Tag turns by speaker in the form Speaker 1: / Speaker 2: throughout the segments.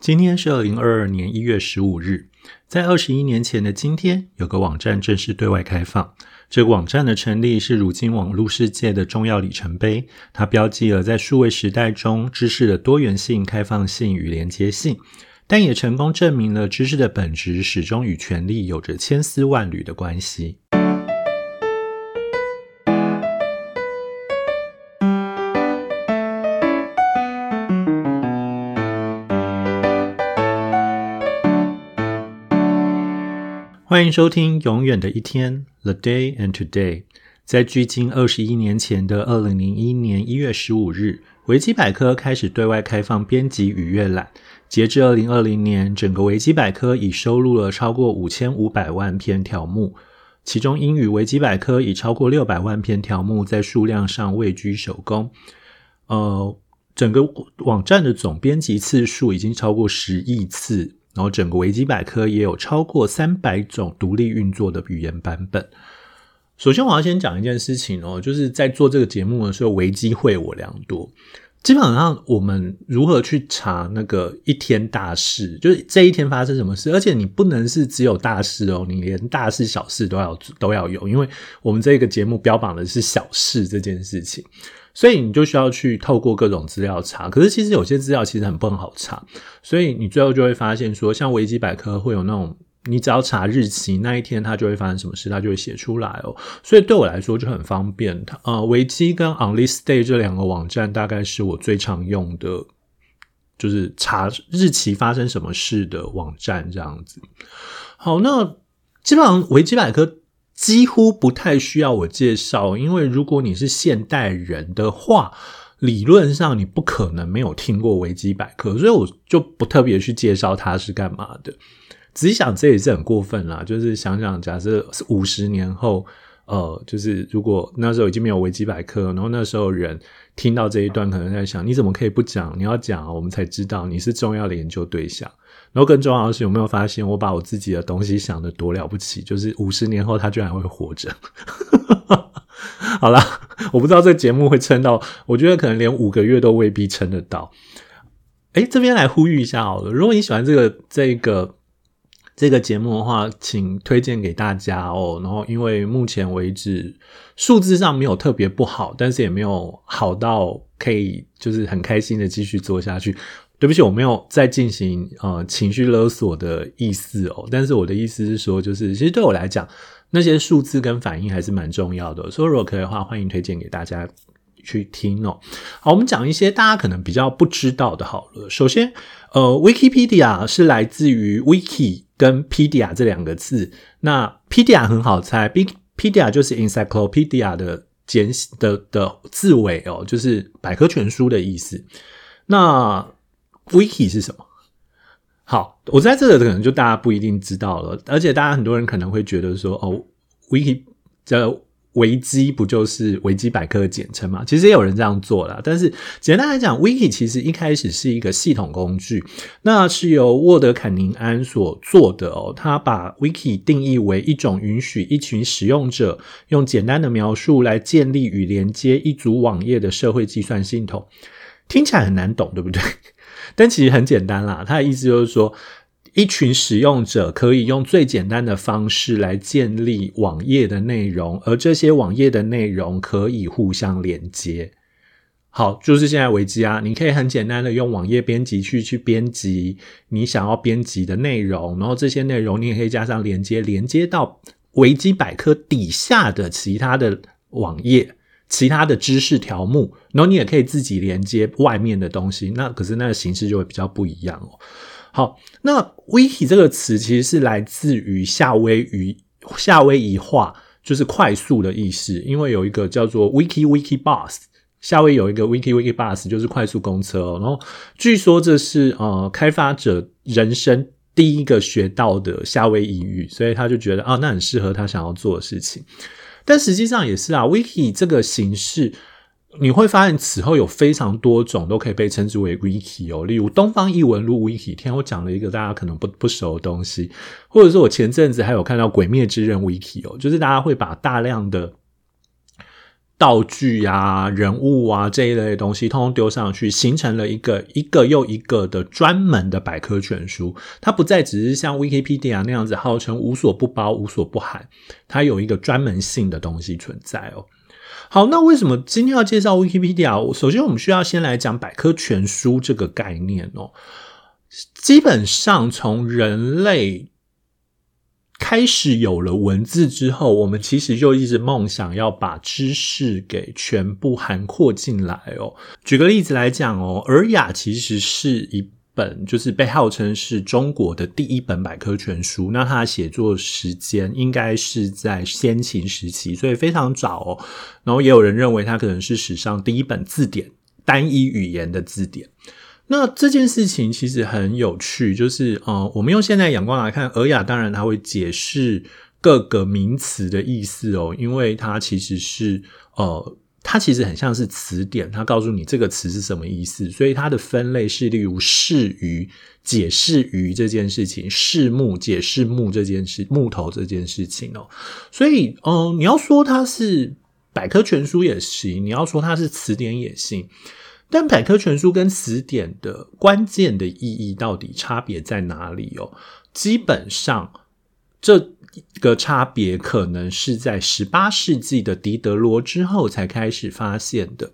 Speaker 1: 今天是二零二二年一月十五日，在二十一年前的今天，有个网站正式对外开放。这个网站的成立是如今网络世界的重要里程碑，它标记了在数位时代中知识的多元性、开放性与连接性，但也成功证明了知识的本质始终与权力有着千丝万缕的关系。欢迎收听《永远的一天》（The Day and Today）。在距今二十一年前的二零零一年一月十五日，维基百科开始对外开放编辑与阅览。截至二零二零年，整个维基百科已收录了超过五千五百万篇条目，其中英语维基百科已超过六百万篇条目，在数量上位居首功。呃，整个网站的总编辑次数已经超过十亿次。然后整个维基百科也有超过三百种独立运作的语言版本。首先，我要先讲一件事情哦，就是在做这个节目的时候，维基会我良多。基本上，我们如何去查那个一天大事，就是这一天发生什么事，而且你不能是只有大事哦，你连大事小事都要都要有，因为我们这个节目标榜的是小事这件事情。所以你就需要去透过各种资料查，可是其实有些资料其实很不好查，所以你最后就会发现说，像维基百科会有那种，你只要查日期那一天，它就会发生什么事，它就会写出来哦。所以对我来说就很方便。呃，维基跟 OnListDay 这两个网站大概是我最常用的，就是查日期发生什么事的网站这样子。好，那基本上维基百科。几乎不太需要我介绍，因为如果你是现代人的话，理论上你不可能没有听过维基百科，所以我就不特别去介绍它是干嘛的。仔细想，这也是很过分啦。就是想想，假设五十年后，呃，就是如果那时候已经没有维基百科，然后那时候人听到这一段，可能在想：你怎么可以不讲？你要讲，我们才知道你是重要的研究对象。然后更重要的是，有没有发现我把我自己的东西想的多了不起？就是五十年后他居然会活着。好了，我不知道这个节目会撑到，我觉得可能连五个月都未必撑得到。哎，这边来呼吁一下好了，如果你喜欢这个这个这个节目的话，请推荐给大家哦。然后，因为目前为止数字上没有特别不好，但是也没有好到可以就是很开心的继续做下去。对不起，我没有在进行呃情绪勒索的意思哦。但是我的意思是说，就是其实对我来讲，那些数字跟反应还是蛮重要的。所以如果可以的话，欢迎推荐给大家去听哦。好，我们讲一些大家可能比较不知道的。好了，首先，呃，Wikipedia 是来自于 Wiki 跟 pedia 这两个字。那 pedia 很好猜，pedia 就是 encyclopedia 的简的的字尾哦，就是百科全书的意思。那 Wiki 是什么？好，我在这个可能就大家不一定知道了，而且大家很多人可能会觉得说，哦，Wiki 这维基不就是维基百科的简称吗？其实也有人这样做了，但是简单来讲，Wiki 其实一开始是一个系统工具，那是由沃德坎宁安所做的哦。他把 Wiki 定义为一种允许一群使用者用简单的描述来建立与连接一组网页的社会计算系统。听起来很难懂，对不对？但其实很简单啦，他的意思就是说，一群使用者可以用最简单的方式来建立网页的内容，而这些网页的内容可以互相连接。好，就是现在维基啊，你可以很简单的用网页编辑器去编辑你想要编辑的内容，然后这些内容你也可以加上连接，连接到维基百科底下的其他的网页。其他的知识条目，然后你也可以自己连接外面的东西，那可是那个形式就会比较不一样哦。好，那 wiki 这个词其实是来自于夏威夷夏威夷话，就是快速的意思。因为有一个叫做 wiki wiki bus，夏威有一个 wiki wiki bus，就是快速公车。然后据说这是呃开发者人生第一个学到的夏威夷语，所以他就觉得啊，那很适合他想要做的事情。但实际上也是啊，wiki 这个形式，你会发现此后有非常多种都可以被称之为 wiki 哦。例如东方译文录 wiki，天我讲了一个大家可能不不熟的东西，或者是我前阵子还有看到鬼灭之刃 wiki 哦，就是大家会把大量的道具啊、人物啊这一类的东西，通通丢上去，形成了一个一个又一个的专门的百科全书。它不再只是像 Wikipedia 那样子号称无所不包、无所不含，它有一个专门性的东西存在哦。好，那为什么今天要介绍 Wikipedia？首先，我们需要先来讲百科全书这个概念哦。基本上，从人类。开始有了文字之后，我们其实就一直梦想要把知识给全部涵括进来哦。举个例子来讲哦，《尔雅》其实是一本就是被号称是中国的第一本百科全书。那它的写作时间应该是在先秦时期，所以非常早哦。然后也有人认为它可能是史上第一本字典，单一语言的字典。那这件事情其实很有趣，就是呃，我们用现在眼光来看，尔雅当然它会解释各个名词的意思哦，因为它其实是呃，它其实很像是词典，它告诉你这个词是什么意思，所以它的分类是例如释鱼解释鱼这件事情，释木解释木这件事，木头这件事情哦，所以嗯，你要说它是百科全书也行，你要说它是词典也行。但百科全书跟词典的关键的意义到底差别在哪里哦？基本上，这个差别可能是在十八世纪的狄德罗之后才开始发现的。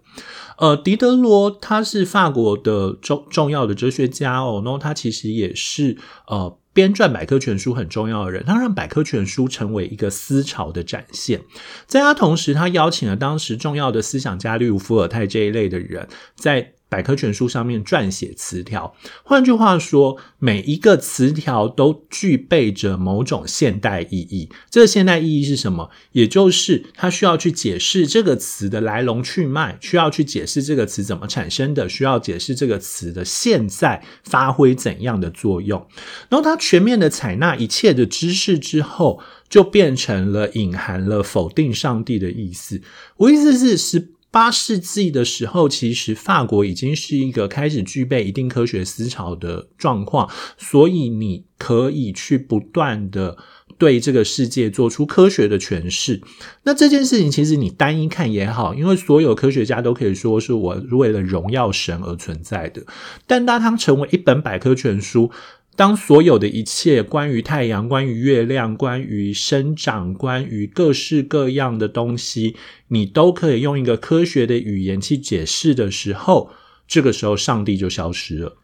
Speaker 1: 呃，狄德罗他是法国的重重要的哲学家哦，然后他其实也是呃。编撰百科全书很重要的人，他让百科全书成为一个思潮的展现。在他同时，他邀请了当时重要的思想家，例如伏尔泰这一类的人，在。百科全书上面撰写词条，换句话说，每一个词条都具备着某种现代意义。这个现代意义是什么？也就是它需要去解释这个词的来龙去脉，需要去解释这个词怎么产生的，需要解释这个词的现在发挥怎样的作用。然后，它全面的采纳一切的知识之后，就变成了隐含了否定上帝的意思。我意思是是。八世纪的时候，其实法国已经是一个开始具备一定科学思潮的状况，所以你可以去不断的对这个世界做出科学的诠释。那这件事情其实你单一看也好，因为所有科学家都可以说是我为了荣耀神而存在的。但当它成为一本百科全书。当所有的一切关于太阳、关于月亮、关于生长、关于各式各样的东西，你都可以用一个科学的语言去解释的时候，这个时候上帝就消失了。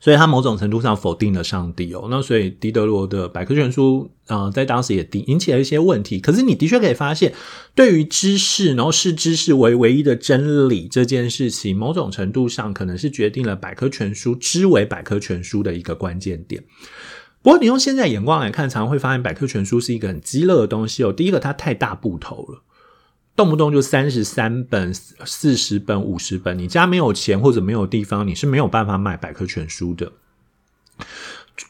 Speaker 1: 所以他某种程度上否定了上帝哦，那所以狄德罗的百科全书啊，在当时也引起了一些问题。可是你的确可以发现，对于知识，然后视知识为唯一的真理这件事情，某种程度上可能是决定了百科全书之为百科全书的一个关键点。不过你用现在眼光来看，常常会发现百科全书是一个很鸡肋的东西哦。第一个，它太大部头了。动不动就三十三本、四十本、五十本，你家没有钱或者没有地方，你是没有办法买百科全书的。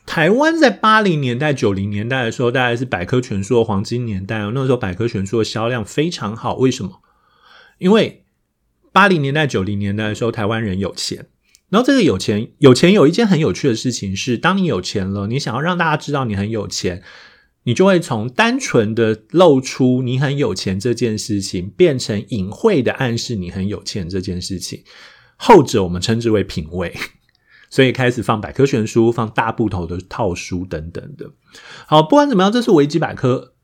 Speaker 1: 台湾在八零年代、九零年代的时候，大概是百科全书的黄金年代哦。那时候百科全书的销量非常好，为什么？因为八零年代、九零年代的时候，台湾人有钱。然后这个有钱，有钱有一件很有趣的事情是，当你有钱了，你想要让大家知道你很有钱。你就会从单纯的露出你很有钱这件事情，变成隐晦的暗示你很有钱这件事情。后者我们称之为品味，所以开始放百科全书、放大部头的套书等等的。好，不管怎么样，这是维基百科。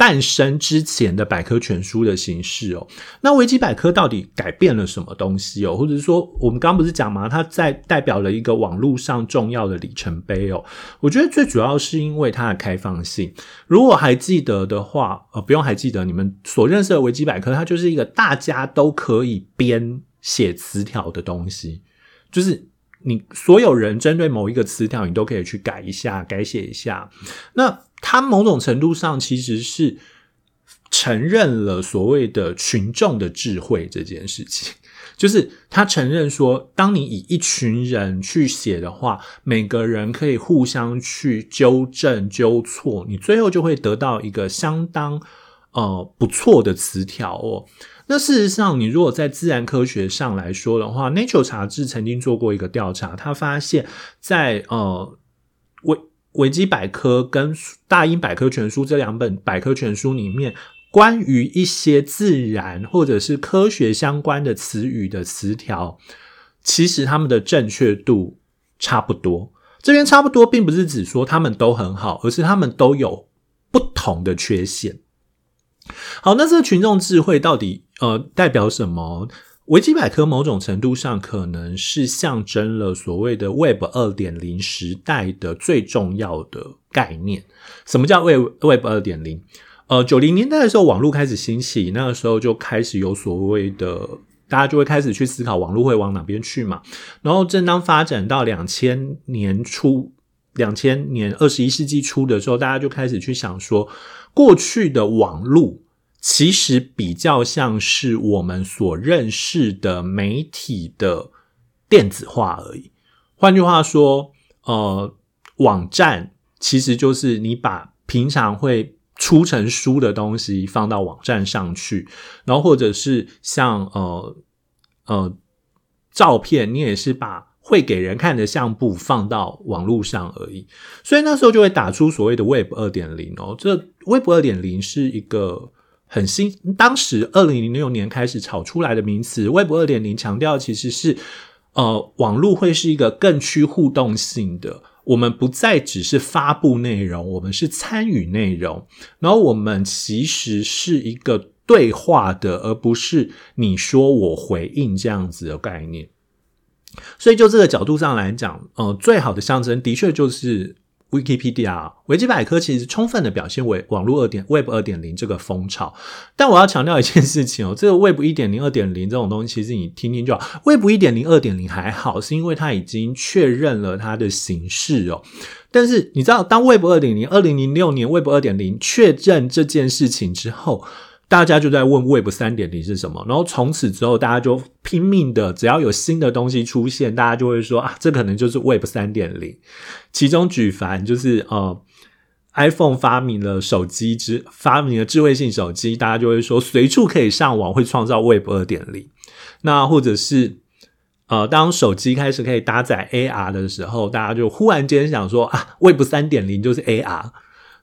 Speaker 1: 诞生之前的百科全书的形式哦，那维基百科到底改变了什么东西哦？或者是说，我们刚刚不是讲吗？它在代表了一个网络上重要的里程碑哦。我觉得最主要是因为它的开放性。如果还记得的话，呃，不用还记得，你们所认识的维基百科，它就是一个大家都可以编写词条的东西，就是你所有人针对某一个词条，你都可以去改一下、改写一下。那他某种程度上其实是承认了所谓的群众的智慧这件事情，就是他承认说，当你以一群人去写的话，每个人可以互相去纠正纠错，你最后就会得到一个相当呃不错的词条哦。那事实上，你如果在自然科学上来说的话，Nature 杂志曾经做过一个调查，他发现，在呃为维基百科跟大英百科全书这两本百科全书里面，关于一些自然或者是科学相关的词语的词条，其实他们的正确度差不多。这边差不多，并不是指说他们都很好，而是他们都有不同的缺陷。好，那这个群众智慧到底呃代表什么？维基百科某种程度上可能是象征了所谓的 Web 二点零时代的最重要的概念。什么叫 Web Web 二点零？呃，九零年代的时候，网络开始兴起，那个时候就开始有所谓的，大家就会开始去思考网络会往哪边去嘛。然后，正当发展到两千年初、两千年二十一世纪初的时候，大家就开始去想说，过去的网络。其实比较像是我们所认识的媒体的电子化而已。换句话说，呃，网站其实就是你把平常会出成书的东西放到网站上去，然后或者是像呃呃照片，你也是把会给人看的相簿放到网络上而已。所以那时候就会打出所谓的 Web 二点零哦，这 Web 二点零是一个。很新，当时二零零六年开始炒出来的名词，Web 二点零强调其实是，呃，网络会是一个更趋互动性的，我们不再只是发布内容，我们是参与内容，然后我们其实是一个对话的，而不是你说我回应这样子的概念。所以就这个角度上来讲，呃，最好的象征的确就是。Wikipedia 维基百科其实充分的表现为网络二点 Web 二点零这个风潮，但我要强调一件事情哦，这个 Web 一点零、二点零这种东西，其实你听听就好。Web 一点零、二点零还好，是因为它已经确认了它的形式哦。但是你知道，当 Web 二点零二零零六年 Web 二点零确认这件事情之后。大家就在问 Web 三点零是什么，然后从此之后，大家就拼命的，只要有新的东西出现，大家就会说啊，这可能就是 Web 三点零。其中举凡就是呃，iPhone 发明了手机之发明了智慧性手机，大家就会说随处可以上网，会创造 Web 二点零。那或者是呃，当手机开始可以搭载 AR 的时候，大家就忽然间想说啊，Web 三点零就是 AR。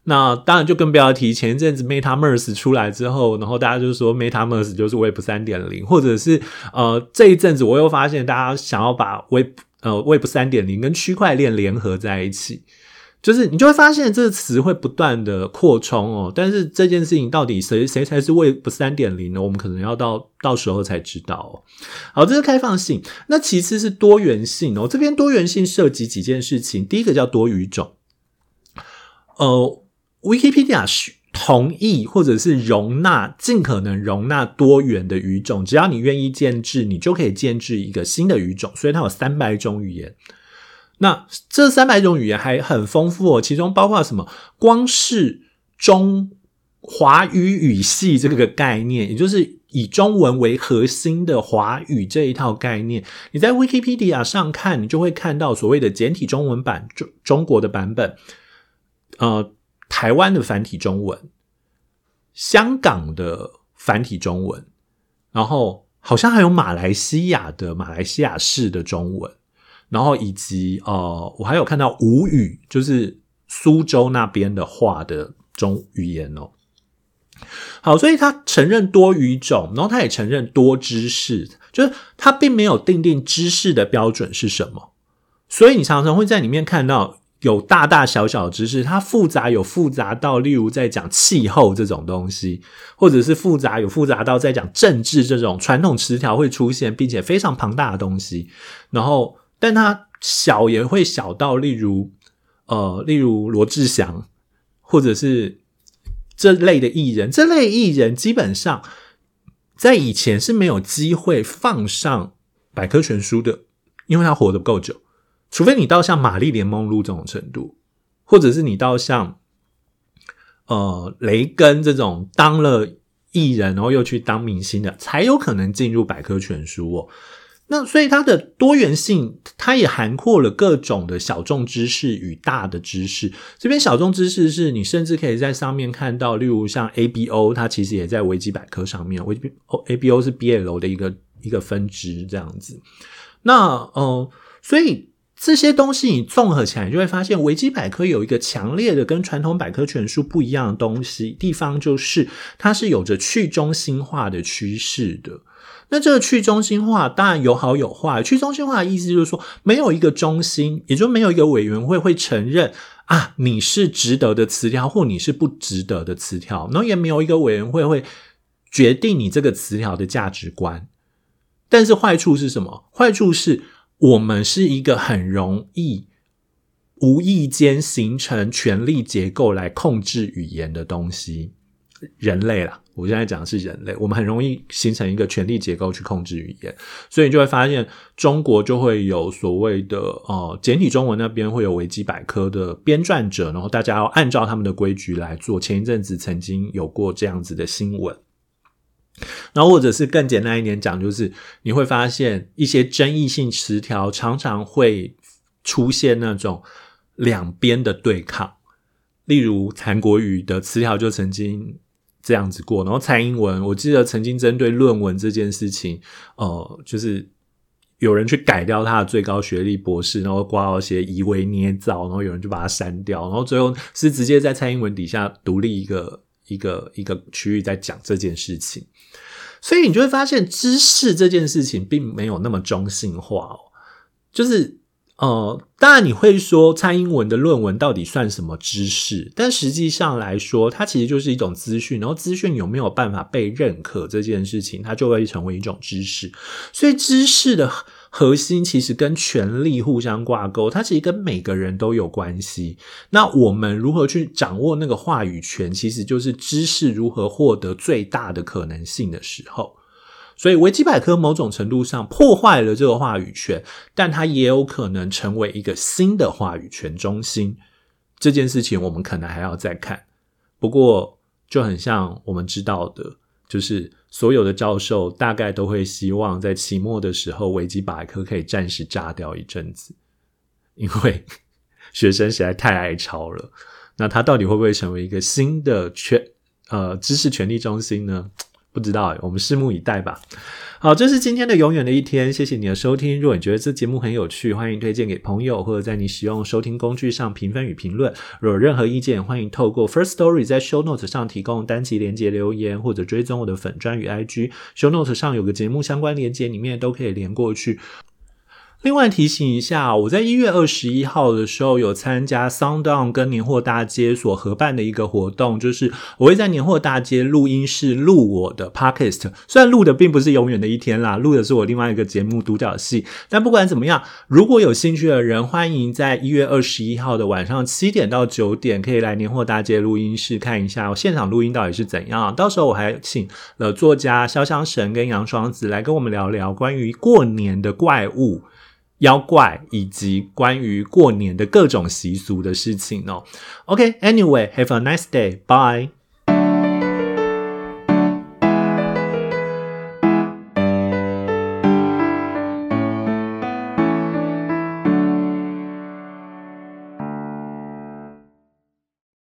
Speaker 1: 那当然就更不要提前一阵子 MetaVerse 出来之后，然后大家就说 MetaVerse 就是 Web 三点零，或者是呃这一阵子我又发现大家想要把 Web 呃 Web 三点零跟区块链联合在一起，就是你就会发现这个词会不断的扩充哦。但是这件事情到底谁谁才是 Web 三点零呢？我们可能要到到时候才知道哦。好，这是开放性，那其次是多元性哦。这边多元性涉及几件事情，第一个叫多语种，呃。Wikipedia 是同意或者是容纳尽可能容纳多元的语种，只要你愿意建制，你就可以建制一个新的语种。所以它有三百种语言。那这三百种语言还很丰富哦，其中包括什么？光是中华语语系这个概念，也就是以中文为核心的华语这一套概念，你在 Wikipedia 上看，你就会看到所谓的简体中文版中中国的版本，呃。台湾的繁体中文，香港的繁体中文，然后好像还有马来西亚的马来西亚式的中文，然后以及呃，我还有看到吴语，就是苏州那边的话的中语言哦。好，所以他承认多语种，然后他也承认多知识，就是他并没有定定知识的标准是什么，所以你常常会在里面看到。有大大小小的知识，它复杂有复杂到，例如在讲气候这种东西，或者是复杂有复杂到在讲政治这种传统词条会出现，并且非常庞大的东西。然后，但它小也会小到，例如呃，例如罗志祥，或者是这类的艺人，这类艺人基本上在以前是没有机会放上百科全书的，因为他活得不够久。除非你到像玛丽莲梦露这种程度，或者是你到像呃雷根这种当了艺人，然后又去当明星的，才有可能进入百科全书哦。那所以它的多元性，它也涵括了各种的小众知识与大的知识。这边小众知识是你甚至可以在上面看到，例如像 A B O，它其实也在维基百科上面。维 B O A B O 是 B L 的一个一个分支这样子。那呃，所以。这些东西你综合起来，你就会发现维基百科有一个强烈的跟传统百科全书不一样的东西地方，就是它是有着去中心化的趋势的。那这个去中心化当然有好有坏。去中心化的意思就是说，没有一个中心，也就没有一个委员会会承认啊你是值得的词条，或你是不值得的词条，然后也没有一个委员会会决定你这个词条的价值观。但是坏处是什么？坏处是。我们是一个很容易无意间形成权力结构来控制语言的东西，人类啦，我现在讲的是人类，我们很容易形成一个权力结构去控制语言，所以你就会发现中国就会有所谓的呃简体中文那边会有维基百科的编撰者，然后大家要按照他们的规矩来做。前一阵子曾经有过这样子的新闻。然后，或者是更简单一点讲，就是你会发现一些争议性词条常常会出现那种两边的对抗。例如，韩国语的词条就曾经这样子过。然后，蔡英文，我记得曾经针对论文这件事情，呃，就是有人去改掉他的最高学历博士，然后挂到些以为捏造，然后有人就把它删掉，然后最后是直接在蔡英文底下独立一个。一个一个区域在讲这件事情，所以你就会发现知识这件事情并没有那么中性化哦。就是呃，当然你会说蔡英文的论文到底算什么知识？但实际上来说，它其实就是一种资讯。然后资讯有没有办法被认可这件事情，它就会成为一种知识。所以知识的。核心其实跟权力互相挂钩，它其实跟每个人都有关系。那我们如何去掌握那个话语权，其实就是知识如何获得最大的可能性的时候。所以维基百科某种程度上破坏了这个话语权，但它也有可能成为一个新的话语权中心。这件事情我们可能还要再看。不过就很像我们知道的，就是。所有的教授大概都会希望在期末的时候，维基百科可以暂时炸掉一阵子，因为学生实在太爱抄了。那他到底会不会成为一个新的权呃知识权利中心呢？不知道，我们拭目以待吧。好，这是今天的永远的一天，谢谢你的收听。如果你觉得这节目很有趣，欢迎推荐给朋友，或者在你使用收听工具上评分与评论。若有任何意见，欢迎透过 First Story 在 Show Notes 上提供单集连接留言，或者追踪我的粉砖与 IG。Show Notes 上有个节目相关连接，里面都可以连过去。另外提醒一下，我在一月二十一号的时候有参加 SoundOn 跟年货大街所合办的一个活动，就是我会在年货大街录音室录我的 Podcast。虽然录的并不是永远的一天啦，录的是我另外一个节目独角戏。但不管怎么样，如果有兴趣的人，欢迎在一月二十一号的晚上七点到九点，可以来年货大街录音室看一下我现场录音到底是怎样。到时候我还请了作家潇湘神跟杨双子来跟我们聊聊关于过年的怪物。妖怪以及关于过年的各种习俗的事情哦。OK，Anyway，have a nice day，bye。